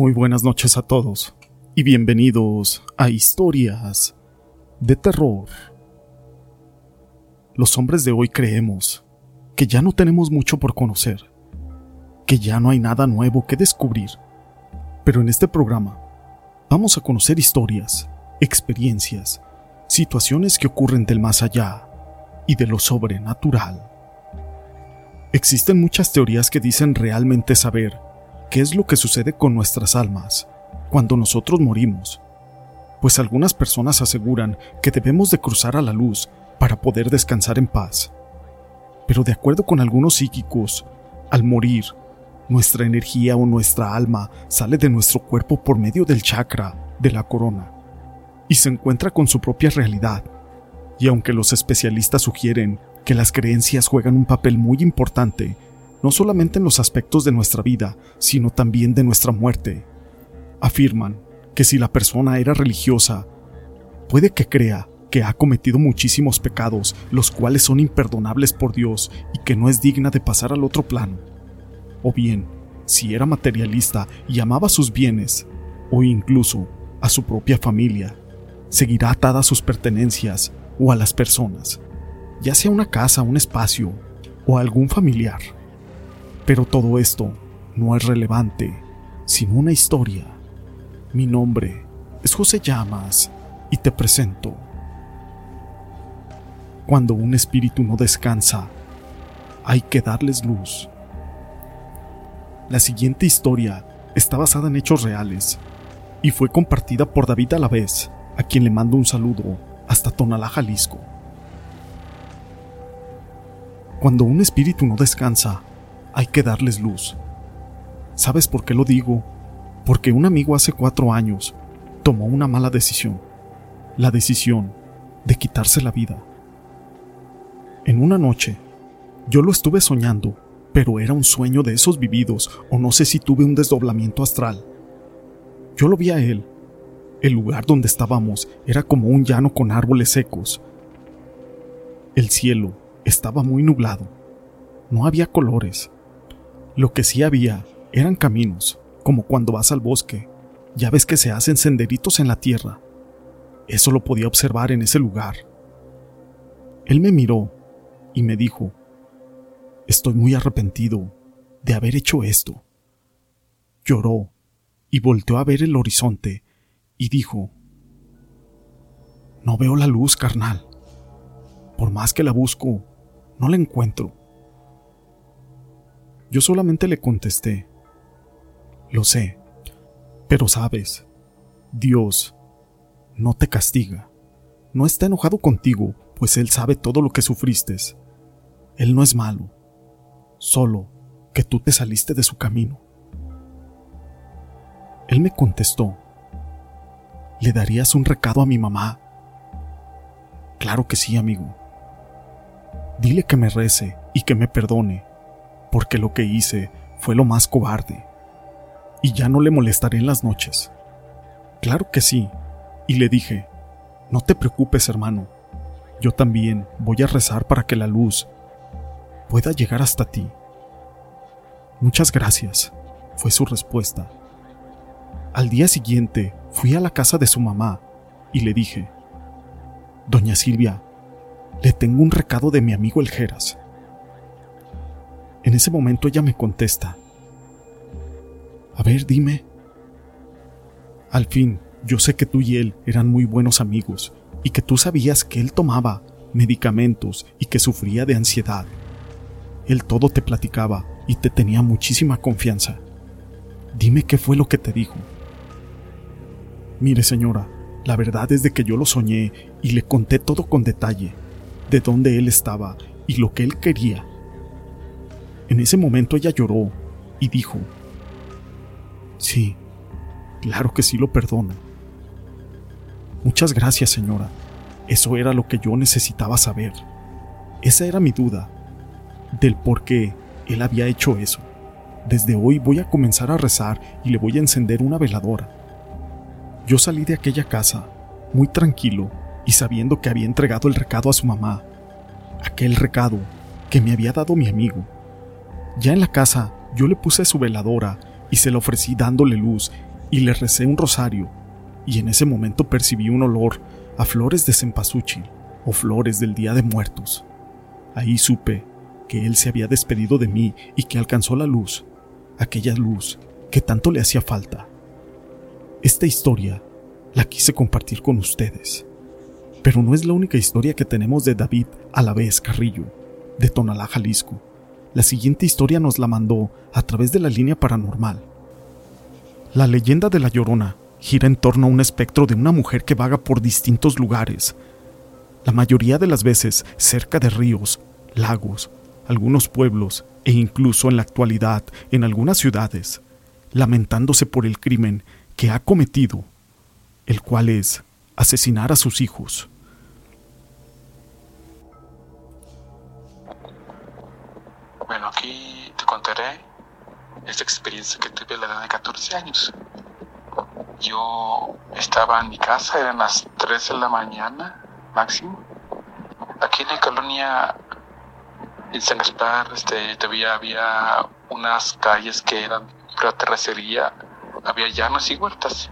Muy buenas noches a todos y bienvenidos a Historias de Terror. Los hombres de hoy creemos que ya no tenemos mucho por conocer, que ya no hay nada nuevo que descubrir, pero en este programa vamos a conocer historias, experiencias, situaciones que ocurren del más allá y de lo sobrenatural. Existen muchas teorías que dicen realmente saber qué es lo que sucede con nuestras almas cuando nosotros morimos, pues algunas personas aseguran que debemos de cruzar a la luz para poder descansar en paz. Pero de acuerdo con algunos psíquicos, al morir, nuestra energía o nuestra alma sale de nuestro cuerpo por medio del chakra de la corona y se encuentra con su propia realidad. Y aunque los especialistas sugieren que las creencias juegan un papel muy importante no solamente en los aspectos de nuestra vida, sino también de nuestra muerte. Afirman que si la persona era religiosa, puede que crea que ha cometido muchísimos pecados, los cuales son imperdonables por Dios y que no es digna de pasar al otro plano. O bien, si era materialista y amaba sus bienes, o incluso a su propia familia, seguirá atada a sus pertenencias o a las personas, ya sea una casa, un espacio o algún familiar. Pero todo esto no es relevante, sino una historia. Mi nombre es José Llamas y te presento. Cuando un espíritu no descansa, hay que darles luz. La siguiente historia está basada en hechos reales y fue compartida por David Alavés, a quien le mando un saludo hasta Tonalá, Jalisco. Cuando un espíritu no descansa, hay que darles luz. ¿Sabes por qué lo digo? Porque un amigo hace cuatro años tomó una mala decisión. La decisión de quitarse la vida. En una noche, yo lo estuve soñando, pero era un sueño de esos vividos, o no sé si tuve un desdoblamiento astral. Yo lo vi a él. El lugar donde estábamos era como un llano con árboles secos. El cielo estaba muy nublado. No había colores. Lo que sí había eran caminos, como cuando vas al bosque. Ya ves que se hacen senderitos en la tierra. Eso lo podía observar en ese lugar. Él me miró y me dijo, Estoy muy arrepentido de haber hecho esto. Lloró y volteó a ver el horizonte y dijo, No veo la luz, carnal. Por más que la busco, no la encuentro. Yo solamente le contesté, lo sé, pero sabes, Dios no te castiga, no está enojado contigo, pues Él sabe todo lo que sufriste. Él no es malo, solo que tú te saliste de su camino. Él me contestó, ¿le darías un recado a mi mamá? Claro que sí, amigo. Dile que me rece y que me perdone porque lo que hice fue lo más cobarde. Y ya no le molestaré en las noches. Claro que sí. Y le dije, no te preocupes, hermano. Yo también voy a rezar para que la luz pueda llegar hasta ti. Muchas gracias, fue su respuesta. Al día siguiente fui a la casa de su mamá y le dije, Doña Silvia, le tengo un recado de mi amigo el Geras. En ese momento ella me contesta. A ver, dime. Al fin, yo sé que tú y él eran muy buenos amigos y que tú sabías que él tomaba medicamentos y que sufría de ansiedad. Él todo te platicaba y te tenía muchísima confianza. Dime qué fue lo que te dijo. Mire, señora, la verdad es de que yo lo soñé y le conté todo con detalle, de dónde él estaba y lo que él quería en ese momento ella lloró y dijo, Sí, claro que sí lo perdono. Muchas gracias, señora. Eso era lo que yo necesitaba saber. Esa era mi duda, del por qué él había hecho eso. Desde hoy voy a comenzar a rezar y le voy a encender una veladora. Yo salí de aquella casa, muy tranquilo y sabiendo que había entregado el recado a su mamá. Aquel recado que me había dado mi amigo ya en la casa, yo le puse su veladora y se la ofrecí dándole luz y le recé un rosario, y en ese momento percibí un olor a flores de cempasúchil o flores del Día de Muertos. Ahí supe que él se había despedido de mí y que alcanzó la luz, aquella luz que tanto le hacía falta. Esta historia la quise compartir con ustedes. Pero no es la única historia que tenemos de David a la vez Carrillo, de Tonalá, Jalisco. La siguiente historia nos la mandó a través de la línea paranormal. La leyenda de la Llorona gira en torno a un espectro de una mujer que vaga por distintos lugares, la mayoría de las veces cerca de ríos, lagos, algunos pueblos e incluso en la actualidad en algunas ciudades, lamentándose por el crimen que ha cometido, el cual es asesinar a sus hijos. Contaré esta experiencia que tuve a la edad de 14 años. Yo estaba en mi casa, eran las 3 de la mañana máximo. Aquí en la colonia en San Gaspar este, todavía había unas calles que eran pura terracería, había llanos y huertas.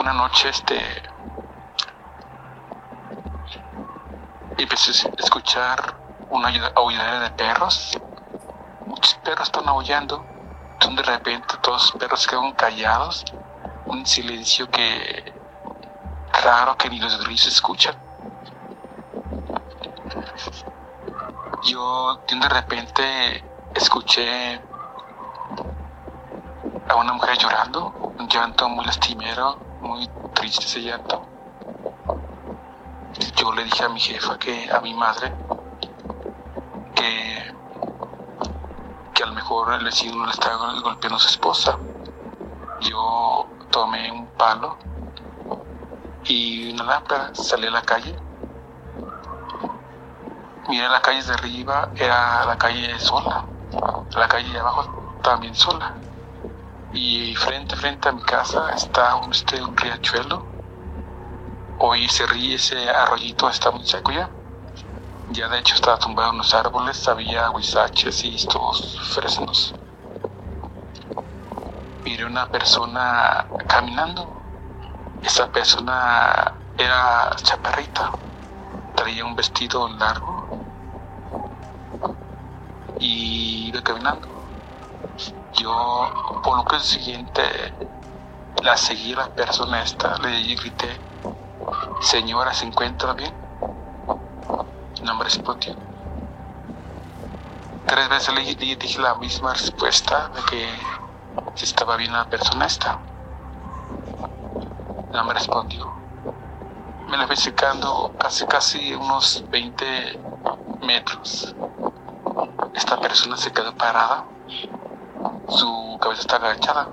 Una noche este empecé a escuchar una aullada de perros. Muchos perros están aullando. De repente todos los perros quedan callados. Un silencio que raro que ni los grillos escuchan. Yo de repente escuché a una mujer llorando, un llanto muy lastimero, muy triste ese llanto. Yo le dije a mi jefa que, a mi madre, que, que a lo mejor el vecino le estaba golpeando a su esposa. Yo tomé un palo y una lámpara, salí a la calle. Miré la calle de arriba, era la calle sola, la calle de abajo también sola. Y frente, frente a mi casa está un, este, un riachuelo. Hoy se ríe ese arroyito, está muy seco ya. Ya de hecho estaba tumbado en los árboles, había huizaches y estos fresnos. Miré una persona caminando esa persona era chaparrita, traía un vestido largo y iba caminando. Yo, por lo que el siguiente, la seguí a la persona esta, le grité, señora, ¿se encuentra bien? No me respondió. Tres veces le dije la misma respuesta de que si estaba bien la persona esta. No me respondió. Me la fui secando hace casi unos 20 metros. Esta persona se quedó parada. Su cabeza está agachada.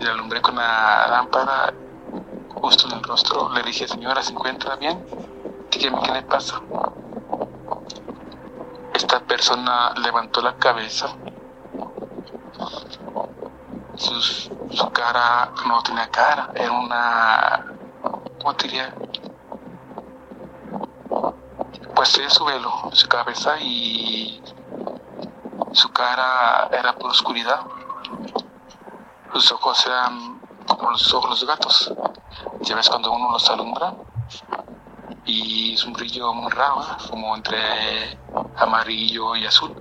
La alumbré con la lámpara justo en el rostro. Le dije, señora, ¿se encuentra bien? Qué le pasa. Esta persona levantó la cabeza su cara no tenía cara, era una, ¿cómo diría? Pues tenía su velo su cabeza y su cara era por oscuridad. Sus ojos eran como los ojos de los gatos. Ya ves cuando uno los alumbra y es un brillo muy raro, como entre amarillo y azul.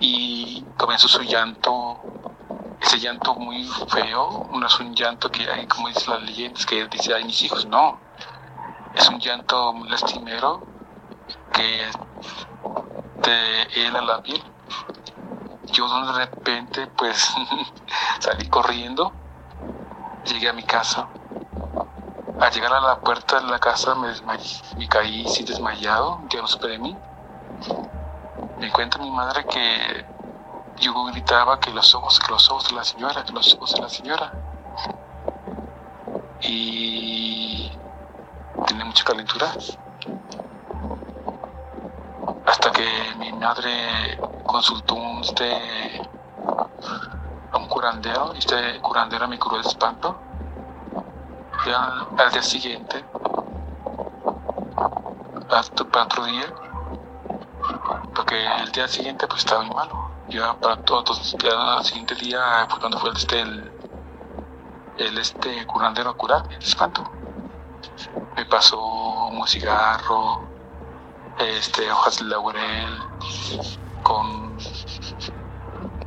Y comenzó su llanto ese llanto muy feo, no es un llanto que hay, como dicen las leyendas, que dice, ay, mis hijos, no. Es un llanto muy lastimero que te hela la piel. Yo de repente, pues, salí corriendo, llegué a mi casa. Al llegar a la puerta de la casa me desmayé, me caí así desmayado, ya no supe de mí. Me cuenta mi madre que yo gritaba que los ojos, que los ojos de la señora, que los ojos de la señora. Y tenía mucha calentura. Hasta que mi madre consultó este, a un curandero y este curandero me curó el espanto. Y al, día siguiente, para otro día, porque el día siguiente pues estaba muy malo ya para todos, ya el siguiente día fue cuando fue este, el, el este curandero a curar el espanto. Me pasó un cigarro, este, hojas de laurel, con,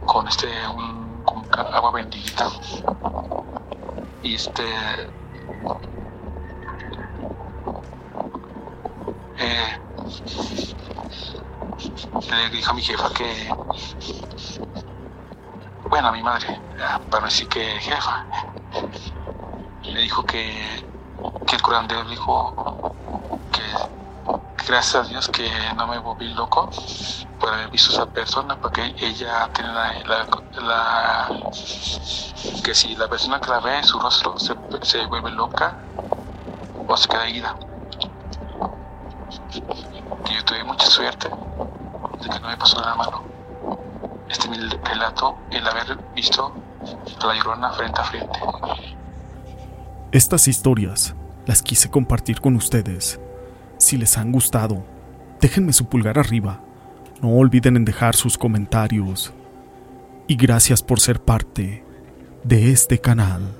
con este, un, agua bendita. Y este, eh, le dijo a mi jefa que, bueno, a mi madre, para decir que jefa, le dijo que, que el curandero dijo que gracias a Dios que no me volví loco por haber visto a esa persona, porque ella tiene la, la, que si la persona que la ve en su rostro se, se vuelve loca o se queda ida. Que yo tuve mucha suerte de que no me pasó nada malo. Este es mi relato, el haber visto a la llorona frente a frente. Estas historias las quise compartir con ustedes. Si les han gustado, déjenme su pulgar arriba. No olviden en dejar sus comentarios. Y gracias por ser parte de este canal.